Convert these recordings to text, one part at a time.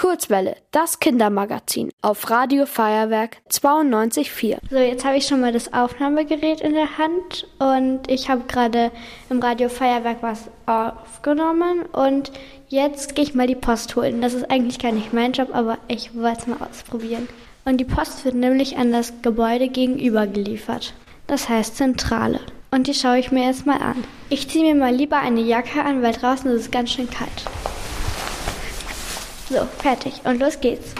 Kurzwelle, das Kindermagazin auf Radio Feuerwerk 92.4. So, jetzt habe ich schon mal das Aufnahmegerät in der Hand und ich habe gerade im Radio Feuerwerk was aufgenommen und jetzt gehe ich mal die Post holen. Das ist eigentlich gar nicht mein Job, aber ich wollte es mal ausprobieren. Und die Post wird nämlich an das Gebäude gegenüber geliefert. Das heißt Zentrale. Und die schaue ich mir jetzt mal an. Ich ziehe mir mal lieber eine Jacke an, weil draußen ist es ganz schön kalt. So, fertig. Und los geht's.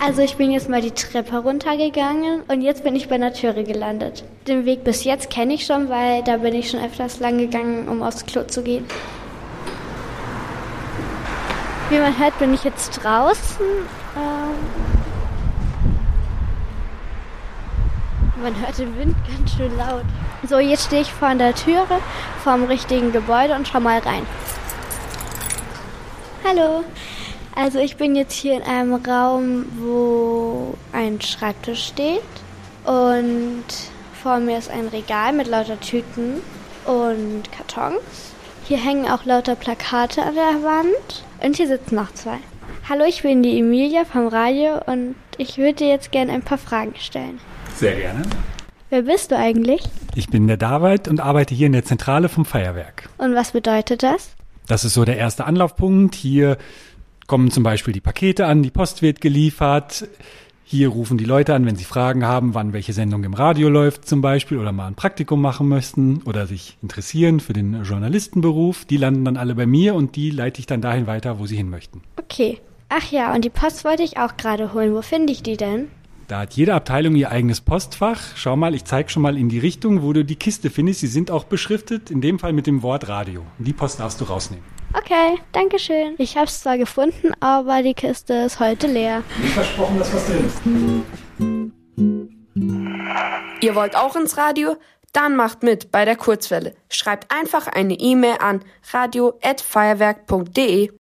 Also ich bin jetzt mal die Treppe runtergegangen und jetzt bin ich bei einer Türe gelandet. Den Weg bis jetzt kenne ich schon, weil da bin ich schon öfters lang gegangen, um aufs Klo zu gehen. Wie man hört, bin ich jetzt draußen. Ähm man hört den Wind ganz schön laut. So, jetzt stehe ich vor der Türe vom richtigen Gebäude und schau mal rein. Hallo. Also ich bin jetzt hier in einem Raum, wo ein Schreibtisch steht und vor mir ist ein Regal mit lauter Tüten und Kartons. Hier hängen auch lauter Plakate an der Wand und hier sitzen noch zwei. Hallo, ich bin die Emilia vom Radio und ich würde dir jetzt gerne ein paar Fragen stellen. Sehr gerne. Wer bist du eigentlich? Ich bin der David und arbeite hier in der Zentrale vom Feuerwerk. Und was bedeutet das? Das ist so der erste Anlaufpunkt. Hier kommen zum Beispiel die Pakete an, die Post wird geliefert. Hier rufen die Leute an, wenn sie Fragen haben, wann welche Sendung im Radio läuft zum Beispiel oder mal ein Praktikum machen möchten oder sich interessieren für den Journalistenberuf. Die landen dann alle bei mir und die leite ich dann dahin weiter, wo sie hin möchten. Okay. Ach ja, und die Post wollte ich auch gerade holen. Wo finde ich die denn? Da hat jede Abteilung ihr eigenes Postfach. Schau mal, ich zeige schon mal in die Richtung, wo du die Kiste findest. Sie sind auch beschriftet, in dem Fall mit dem Wort Radio. Die Post darfst du rausnehmen. Okay, danke schön. Ich habe es zwar gefunden, aber die Kiste ist heute leer. Wie versprochen, dass was drin ist. Ihr wollt auch ins Radio? Dann macht mit bei der Kurzwelle. Schreibt einfach eine E-Mail an radio@feuerwerk.de.